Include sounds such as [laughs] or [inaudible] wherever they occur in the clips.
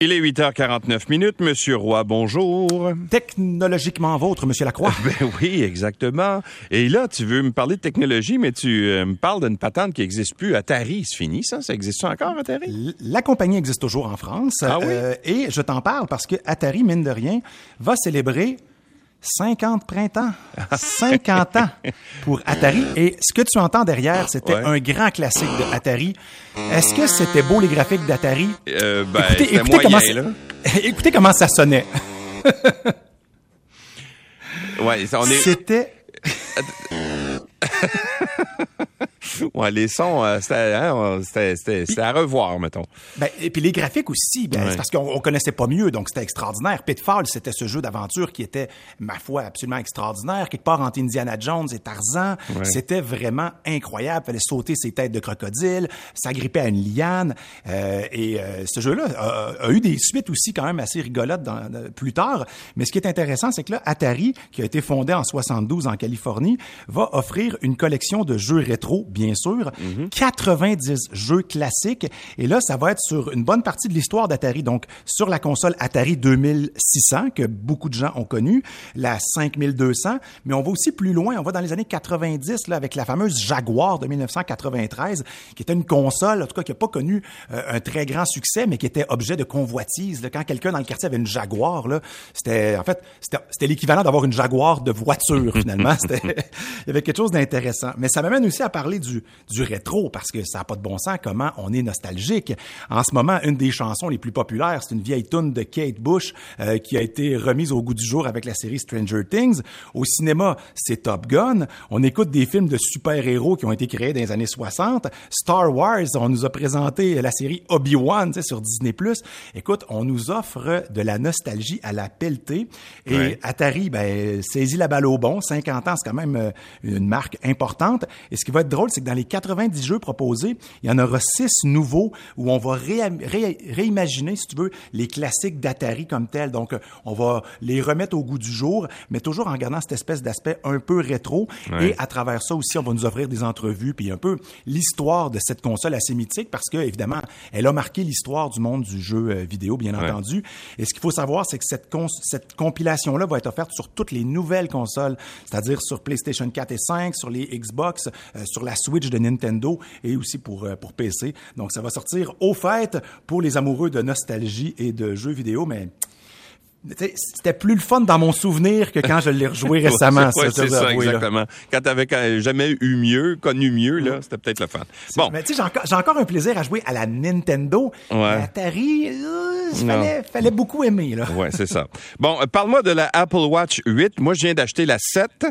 Il est 8h49 minutes. Monsieur Roy, bonjour. Technologiquement vôtre, Monsieur Lacroix. [laughs] Ben oui, exactement. Et là, tu veux me parler de technologie, mais tu euh, me parles d'une patente qui n'existe plus. Atari, c'est fini, ça? Ça existe encore, Atari? L- La compagnie existe toujours en France. Ah oui? Euh, et je t'en parle parce que Atari, mine de rien, va célébrer 50 printemps. 50 ans pour Atari. Et ce que tu entends derrière, c'était Ouais. un grand classique de Atari. Est-ce que c'était beau les graphiques d'Atari? Euh, ben, Écoutez, c'était écoutez comment moyen, ça- là. [laughs] écoutez comment ça sonnait. Ouais, on est... C'était [laughs] ouais, les sons, euh, c'était, hein, c'était, c'était- à revoir, mettons. Ben, et puis les graphiques aussi, ben, Ouais. c'est parce qu'on on connaissait pas mieux, donc c'était extraordinaire. Pitfall, c'était ce jeu d'aventure qui était, ma foi, absolument extraordinaire. Quelque part entre Indiana Jones et Tarzan, c'était vraiment incroyable. Fallait sauter ses têtes de crocodile, s'agripper à une liane. euh, et euh, ce jeu-là a, a eu des suites aussi quand même assez rigolotes dans- plus tard. Mais ce qui est intéressant, c'est que là, Atari, qui a été fondé en 72 en Californie, va offrir une collection de jeux rétro, bien sûr, 90 jeux classiques. Et là, ça va être sur une bonne partie de l'histoire d'Atari. Donc, sur la console Atari 2600, que beaucoup de gens ont connu, la 5200, mais on va aussi plus loin. On va dans les années 90, là, avec la fameuse Jaguar de 1993, qui était une console, en tout cas, qui n'a pas connu euh, un très grand succès, mais qui était objet de convoitise. là. Quand quelqu'un dans le quartier avait une Jaguar, là, c'était, en fait, c'était, l'équivalent d'avoir une Jaguar de voiture, finalement. [laughs] Il y avait quelque chose d'intéressant. Mais ça m'amène aussi à parler du, du rétro, parce que ça n'a pas de bon sens comment on est nostalgique. En ce moment, une des chansons les plus populaires, c'est une vieille tune de Kate Bush euh, qui a été remise au goût du jour avec la série Stranger Things. Au cinéma, c'est Top Gun. On écoute des films de super-héros qui ont été créés dans les années 60. Star Wars, on nous a présenté la série Obi-Wan sur Disney+. Écoute, on nous offre de la nostalgie à la pelletée. Et Ouais. Atari, ben, saisit la balle au bon. 50 ans, c'est quand même euh, une marque importante. Et ce qui va être drôle, c'est que dans les 90 jeux proposés, il y en aura 6 nouveaux où on va ré- ré- réimaginer, si tu veux, les classiques d'Atari comme tels. Donc, euh, on va les remettre au goût du jour, mais toujours en gardant cette espèce d'aspect un peu rétro. Ouais. Et à travers ça aussi, on va nous offrir des entrevues, puis un peu l'histoire de cette console assez mythique, parce que, évidemment, elle a marqué l'histoire du monde du jeu euh, vidéo, bien Ouais. entendu. Et ce qu'il faut savoir, c'est que cette compilation-là va être offerte sur toutes les nouvelles consoles, c'est-à-dire sur PlayStation 4 et 5, sur les Xbox, euh, sur la Switch de Nintendo et aussi pour, euh, pour PC. Donc, ça va sortir au fait pour les amoureux de nostalgie et de jeux vidéo, mais... C'était plus le fun dans mon souvenir que quand je l'ai rejoué [laughs] récemment. Ouais, c'est ça, avouer, là. exactement. Quand t'avais jamais eu mieux, connu mieux, là, c'était peut-être le fun. Bon. Mais tu sais, j'ai encore, un plaisir à jouer à la Nintendo. Ouais. À Atari, euh, fallait, fallait beaucoup aimer, là. Ouais, c'est ça. Bon, euh, parle-moi de la Apple Watch 8. Moi, je viens d'acheter la 7.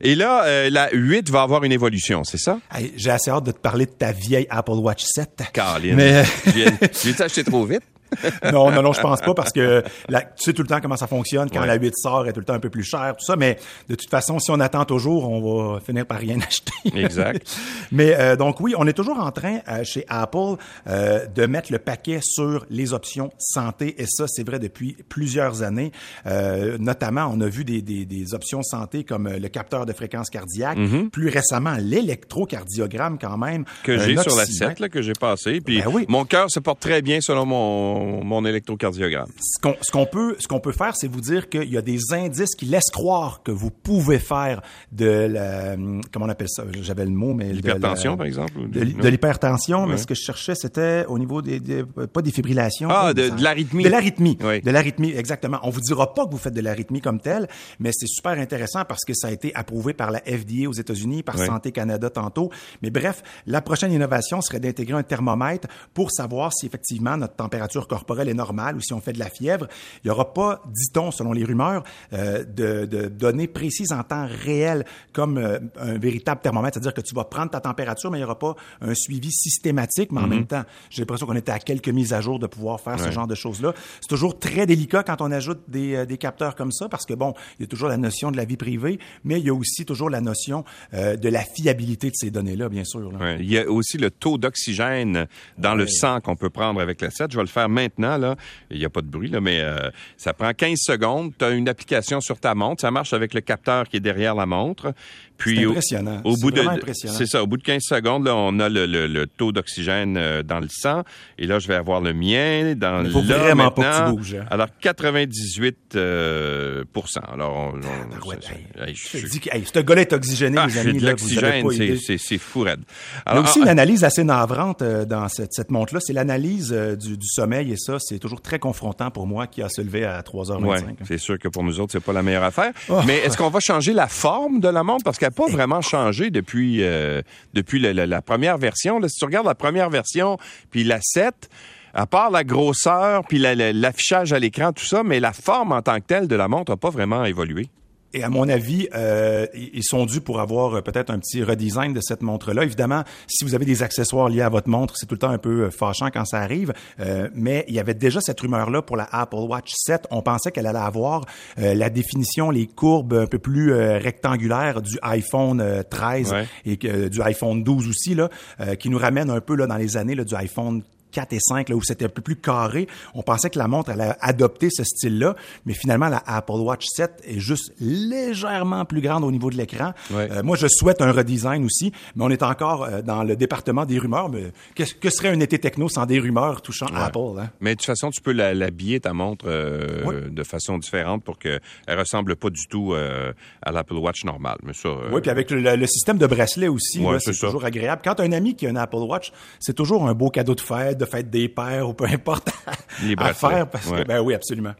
Et là, euh, la 8 va avoir une évolution, c'est ça? Hey, j'ai assez hâte de te parler de ta vieille Apple Watch 7. Caroline. Mais- Je viens- je viens acheté trop vite? [laughs] non, non, non, je pense pas parce que la- tu sais tout le temps comment ça fonctionne. Quand Ouais. la 8 sort, elle est tout le temps un peu plus chère, tout ça. Mais de toute façon, si on attend toujours, on va finir par rien [laughs] acheter. Exact. mais euh, donc oui, on est toujours en train euh, chez Apple euh, de mettre le paquet sur les options santé. Et ça, c'est vrai depuis plusieurs années. Euh, notamment, on a vu des, des, des options santé comme euh, le capteur de fréquence cardiaque. Plus récemment, l'électrocardiogramme quand même. Mm-hmm. Que j'ai sur la oxymètre. 7, là, que j'ai passé. Puis Ben oui. mon cœur se porte très bien selon mon, mon électrocardiogramme. ce qu'on ce qu'on peut ce qu'on peut faire, c'est vous dire qu'il y a des indices qui laissent croire que vous pouvez faire de la comment on appelle ça? J'avais le mot, mais L'hypertension, la- par exemple? De, l'hypertension, mais ce que je cherchais, c'était au niveau des, des- pas des fibrillations. Ah, de- l'arythmie. De l'arythmie. Oui. De l'arythmie, exactement. On vous dira pas que vous faites de l'arythmie comme telle, mais c'est super intéressant parce que ça a été approuvé par la FDA aux États-Unis, par Oui. Santé Canada tantôt. Mais bref, la prochaine innovation serait d'intégrer un thermomètre pour savoir si effectivement notre température corporelle est normale ou si on fait de la fièvre. Il n'y aura pas, dit-on, selon les rumeurs, euh, de, de données précises en temps réel comme euh, un véritable thermomètre, c'est-à-dire que tu vas prendre ta température, mais il n'y aura pas un suivi systématique, mais en même temps, j'ai l'impression qu'on était à quelques mises à jour de pouvoir faire ce genre de choses-là. C'est toujours très délicat quand on ajoute des, euh, des capteurs comme ça, parce que bon, il y a toujours la notion de la vie privée, mais il y a aussi toujours la notion euh, de la fiabilité de ces données-là, bien sûr. là. Ouais. Il y a aussi le taux d'oxygène dans le sang qu'on peut prendre avec la 7. Je vais le faire maintenant. Maintenant, là, il n'y a pas de bruit, là, mais euh, ça prend 15 secondes. Tu as une application sur ta montre. Ça marche avec le capteur qui est derrière la montre. Puis impressionnant. Au, bout de, c'est ça. Au bout de 15 secondes, là, on a le, le, taux d'oxygène euh, dans le sang. Et là, je vais avoir le mien dans le. Vraiment pas que tu bouges. Hein. Alors 98 euh, Alors, on, on, ouais, je, je, dis que hey, ce gars-là est oxygéné, ah, les amis. de l'oxygène, c'est fou raide. Alors, Il y a aussi une analyse assez navrante euh, dans cette, cette montre-là. C'est l'analyse euh, du, du, sommeil et ça, c'est toujours très confrontant pour moi qui a se levé à 3h25. Ouais, c'est sûr que pour nous autres, c'est pas la meilleure affaire. Oh. Mais est-ce qu'on va changer la forme de la montre? Parce qu'elle n'a pas vraiment changé depuis euh, depuis la, la, la, première version. Là, si tu regardes la première version puis la 7, à part la grosseur puis l'affichage à l'écran, tout ça, mais la forme en tant que telle de la montre n'a pas vraiment évolué. Et à mon avis, euh, ils sont dus pour avoir euh, peut-être un petit redesign de cette montre-là. Évidemment, si vous avez des accessoires liés à votre montre, c'est tout le temps un peu euh, fâchant quand ça arrive. Euh, mais il y avait déjà cette rumeur-là pour la Apple Watch 7. On pensait qu'elle allait avoir euh, la définition, les courbes un peu plus rectangulaires du iPhone 13 et du iPhone 12 aussi, là, qui nous ramène un peu là dans les années là, du iPhone 4 et 5, là, où c'était un peu plus carré. On pensait que la montre allait adopter ce style-là, mais finalement, la Apple Watch 7 est juste légèrement plus grande au niveau de l'écran. Euh, moi, je souhaite un redesign aussi, mais on est encore euh, dans le département des rumeurs. Mais que, que, serait un été techno sans des rumeurs touchant Apple? Hein? Mais de toute façon, tu peux l'habiller, ta montre, euh, de façon différente pour qu'elle ressemble pas du tout à l'Apple Watch normale. Mais ça, oui, puis avec le, système de bracelet aussi, c'est toujours agréable. Quand un ami qui a un Apple Watch, c'est toujours un beau cadeau de fête de fête des pères ou peu importe [laughs] à faire parce que ben oui absolument.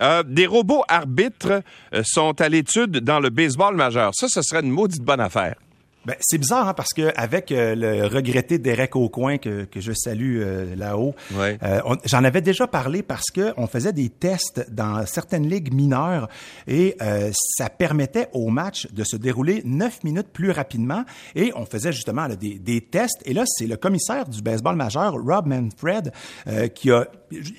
Euh, des robots arbitres euh, sont à l'étude dans le baseball majeur. Ça, ce serait une maudite bonne affaire. Ben, c'est bizarre hein, parce que avec euh, le regretté Derek Aucoin que, que je salue euh, là-haut, ouais. euh, j'en avais déjà parlé parce que on faisait des tests dans certaines ligues mineures et ça permettait au match de se dérouler neuf minutes plus rapidement et on faisait justement là, des, des, tests et là c'est le commissaire du baseball majeur Rob Manfred qui a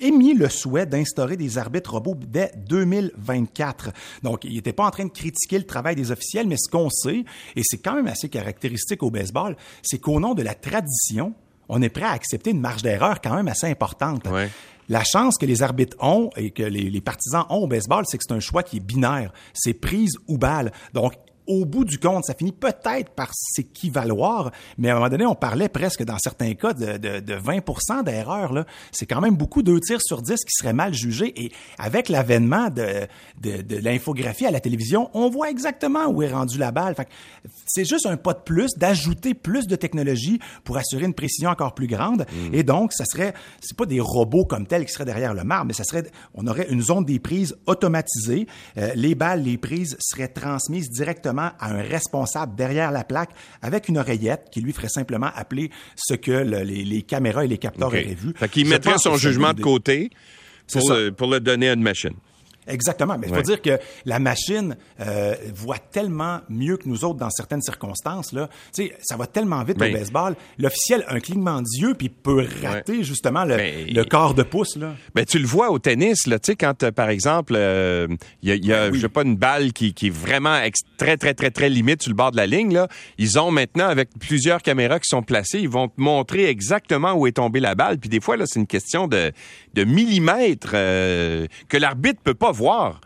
émis le souhait d'instaurer des arbitres robots dès 2024. Donc il n'était pas en train de critiquer le travail des officiels, mais ce qu'on sait et c'est quand même assez caractéristique au baseball, c'est qu'au nom de la tradition, on est prêt à accepter une marge d'erreur quand même assez importante. Ouais. La chance que les arbitres ont et que les, les partisans ont au baseball, c'est que c'est un choix qui est binaire. C'est prise ou balle. Donc, au bout du compte, ça finit peut-être par s'équivaloir, mais à un moment donné, on parlait presque dans certains cas de, de, de 20% d'erreur. C'est quand même beaucoup, deux tirs sur dix qui seraient mal jugés. Et avec l'avènement de, de, de l'infographie à la télévision, on voit exactement où est rendue la balle. C'est juste un pas de plus d'ajouter plus de technologie pour assurer une précision encore plus grande. Mm. Et donc, ça serait, c'est pas des robots comme tels qui seraient derrière le marbre, mais ça serait, on aurait une zone des prises automatisée. Euh, les balles, les prises seraient transmises directement à un responsable derrière la plaque avec une oreillette qui lui ferait simplement appeler ce que le, les, les, caméras et les capteurs okay. auraient vu. Fait qu'il mettrait son jugement de côté pour, pour le donner à une machine. Exactement. Mais il faut dire que la machine euh, voit tellement mieux que nous autres dans certaines circonstances. Là. Tu sais, ça va tellement vite ben, au baseball. L'officiel, un clignement d'yeux, puis peut rater ouais. justement le, ben, le, quart de pouce. Là. Ben, tu le vois au tennis, là, tu sais, quand, euh, par exemple, il euh, y a, y a oui. je sais pas, une balle qui, qui est vraiment très, très, très, très limite sur le bord de la ligne, là, ils ont maintenant, avec plusieurs caméras qui sont placées, ils vont te montrer exactement où est tombée la balle. Puis des fois, là, c'est une question de, de millimètres euh, que l'arbitre peut pas voir.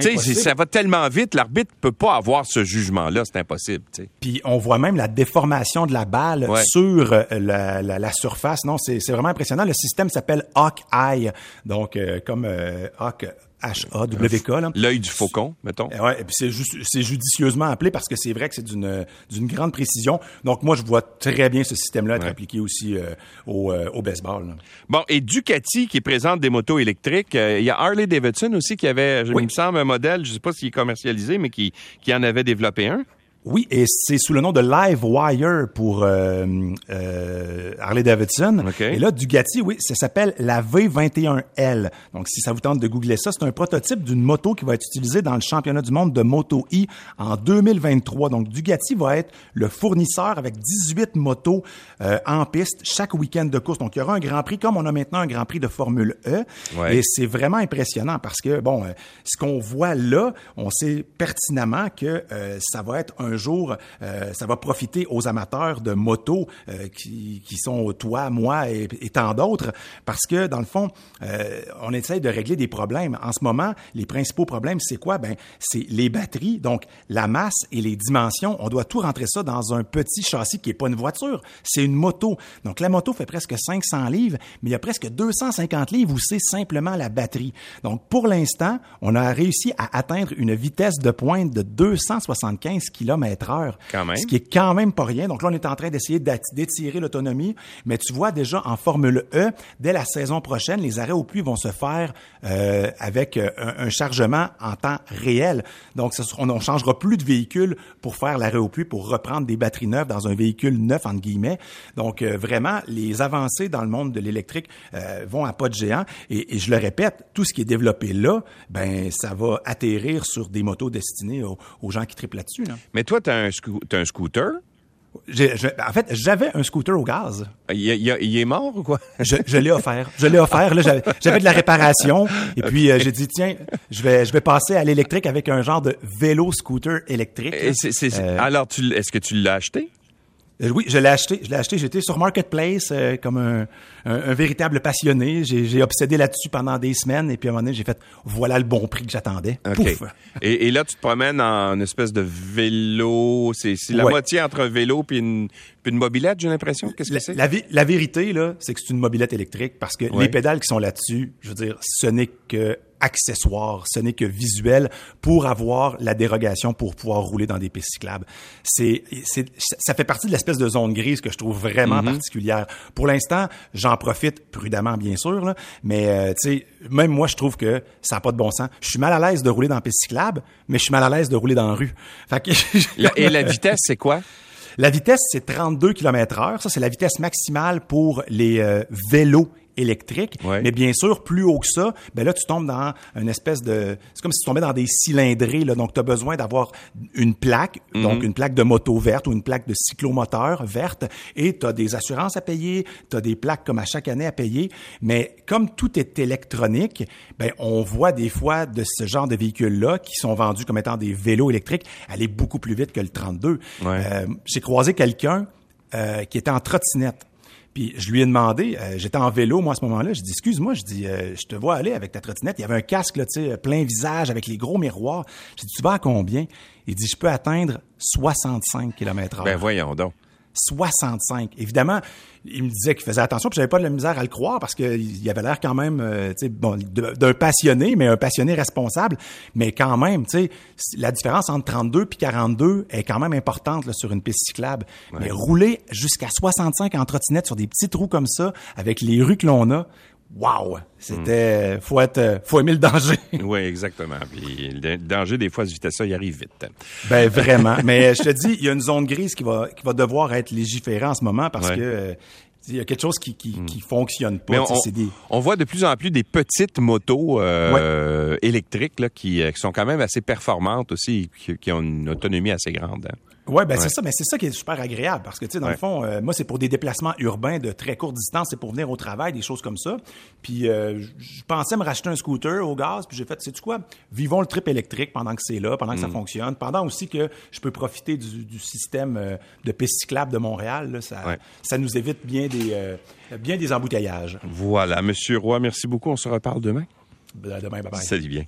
ça va tellement vite, l'arbitre peut pas avoir ce jugement-là, c'est impossible. Puis on voit même la déformation de la balle ouais. sur euh, la, la, la, surface. Non, c'est vraiment impressionnant. Le système s'appelle Hawk Eye, donc euh, comme euh, Hawk H-A-W-K. L'œil du faucon, mettons. Ouais, et puis c'est c'est judicieusement appelé parce que c'est vrai que c'est d'une, d'une grande précision. Donc moi, je vois très bien ce système-là être ouais. appliqué aussi euh, au, euh, au baseball. Là. Bon, et Ducati qui présente des motos électriques, euh, il y a Harley Davidson aussi qui avait, oui. il me semble, un modèle, je sais pas s'il est commercialisé, mais qui, qui en avait développé un. Oui, et c'est sous le nom de Livewire pour euh, euh, Harley Davidson. Okay. Et là, Dugatti, oui, ça s'appelle la V21L. Donc, si ça vous tente de googler ça, c'est un prototype d'une moto qui va être utilisée dans le championnat du monde de Moto E en 2023. Donc, Dugatti va être le fournisseur avec 18 motos euh, en piste chaque week-end de course. Donc, il y aura un Grand Prix comme on a maintenant un Grand Prix de Formule E. Ouais. Et c'est vraiment impressionnant parce que, bon, ce qu'on voit là, on sait pertinemment que ça va être un un jour, ça va profiter aux amateurs de motos qui, qui sont toi, moi et, tant d'autres, parce que dans le fond, on essaye de régler des problèmes. En ce moment, les principaux problèmes, c'est quoi? Ben, c'est les batteries, donc la masse et les dimensions. On doit tout rentrer ça dans un petit châssis qui est pas une voiture, c'est une moto. Donc la moto fait presque 500 livres, mais il y a presque 250 livres où c'est simplement la batterie. Donc pour l'instant, on a réussi à atteindre une vitesse de pointe de 275 km heure. Quand même. Ce qui est quand même pas rien. Donc là, on est en train d'essayer d'étirer l'autonomie, mais tu vois déjà en Formule E, dès la saison prochaine, les arrêts au puits vont se faire euh, avec euh, un, un, chargement en temps réel. Donc, on ne changera plus de véhicule pour faire l'arrêt au puits, pour reprendre des batteries neuves dans un véhicule neuf, entre guillemets. Donc, euh, vraiment, les avancées dans le monde de l'électrique euh, vont à pas de géant. Et, et, je le répète, tout ce qui est développé là, ben ça va atterrir sur des motos destinées aux, aux gens qui triplent là-dessus. Là. Mais toi, tu as, as, un scooter? En fait, j'avais un scooter au gaz. Il, il, il est mort ou quoi? je, je l'ai offert. Je l'ai offert. J'avais de la réparation. Et puis, euh, j'ai dit, tiens, je vais, je vais passer à l'électrique avec un genre de vélo scooter électrique. Euh, alors, est-ce que tu l'as acheté? Euh, oui, je l'ai acheté. Je l'ai acheté. J'étais sur Marketplace euh, comme un, un, un, véritable passionné. J'ai obsédé là-dessus pendant des semaines. Et puis à un moment donné, j'ai fait voilà le bon prix que j'attendais. Pouf! Et, et, là, tu te promènes en une espèce de vélo. C'est la ouais. moitié entre un vélo puis une, puis une mobilette, j'ai l'impression. Qu'est-ce que c'est? La, la, vérité, là, c'est que c'est une mobilette électrique parce que ouais. les pédales qui sont là-dessus, je veux dire, ce n'est que accessoire, ce n'est que visuel pour avoir la dérogation pour pouvoir rouler dans des pistes cyclables. C'est, c'est, ça fait partie de l'espèce de zone grise que je trouve vraiment mm -hmm. particulière. Pour l'instant, j'en profite prudemment, bien sûr, là, mais euh, tu sais, même moi, je trouve que ça n'a pas de bon sens. Je suis mal à l'aise de rouler dans piste cyclable, mais je suis mal à l'aise de rouler dans la rue. Fait que, [laughs] Et la vitesse, c'est quoi? La vitesse, c'est 32 km heure. Ça, c'est la vitesse maximale pour les euh, vélos électrique. Ouais. Mais bien sûr, plus haut que ça, ben là, tu tombes dans une espèce de... C'est comme si tu tombais dans des cylindrées. Là. Donc, tu as besoin d'avoir une plaque, mm -hmm. donc une plaque de moto verte ou une plaque de cyclomoteur verte. Et tu as des assurances à payer, tu as des plaques comme à chaque année à payer. Mais comme tout est électronique, ben on voit des fois de ce genre de véhicules-là qui sont vendus comme étant des vélos électriques aller beaucoup plus vite que le 32. Ouais. Euh, J'ai croisé quelqu'un euh, qui était en trottinette. Puis je lui ai demandé, euh, j'étais en vélo moi à ce moment-là, je dis excuse-moi, je dis euh, je te vois aller avec ta trottinette, il y avait un casque là, tu sais, plein visage avec les gros miroirs. Je dis tu vas à combien? Il dit je peux atteindre 65 km/h. Ben voyons donc. 65. Évidemment, il me disait qu'il faisait attention, puis j'avais pas de la misère à le croire parce qu'il avait l'air quand même, euh, tu sais, bon, d'un passionné, mais un passionné responsable. Mais quand même, tu sais, la différence entre 32 puis 42 est quand même importante là, sur une piste cyclable. Ouais. Mais rouler jusqu'à 65 en trottinette sur des petits trous comme ça, avec les rues que l'on a, Wow! C'était. Mm. Faut être. Faut aimer le danger. [laughs] oui, exactement. Puis le danger, des fois, à vitesse-là, il arrive vite. Ben vraiment. [laughs] Mais je te dis, il y a une zone grise qui va, qui va devoir être légiférée en ce moment parce ouais. que. Il y a quelque chose qui qui, mm. qui fonctionne pas. On, des... on, voit de plus en plus des petites motos euh, ouais. électriques là, qui, qui, sont quand même assez performantes aussi, qui, qui ont une autonomie assez grande. Hein. Ouais, ben ouais. c'est ça, mais c'est ça qui est super agréable parce que tu sais dans ouais. le fond, euh, moi c'est pour des déplacements urbains de très courte distance, c'est pour venir au travail, des choses comme ça. Puis euh, je pensais me racheter un scooter au gaz, puis j'ai fait, sais tu quoi, vivons le trip électrique pendant que c'est là, pendant que mm. ça fonctionne, pendant aussi que je peux profiter du, du système euh, de piste cyclable de Montréal, là, ça, ouais. ça nous évite bien des bien des embouteillages. Voilà, Monsieur Roy, merci beaucoup, on se reparle demain. Demain, bye bye. Salut bien.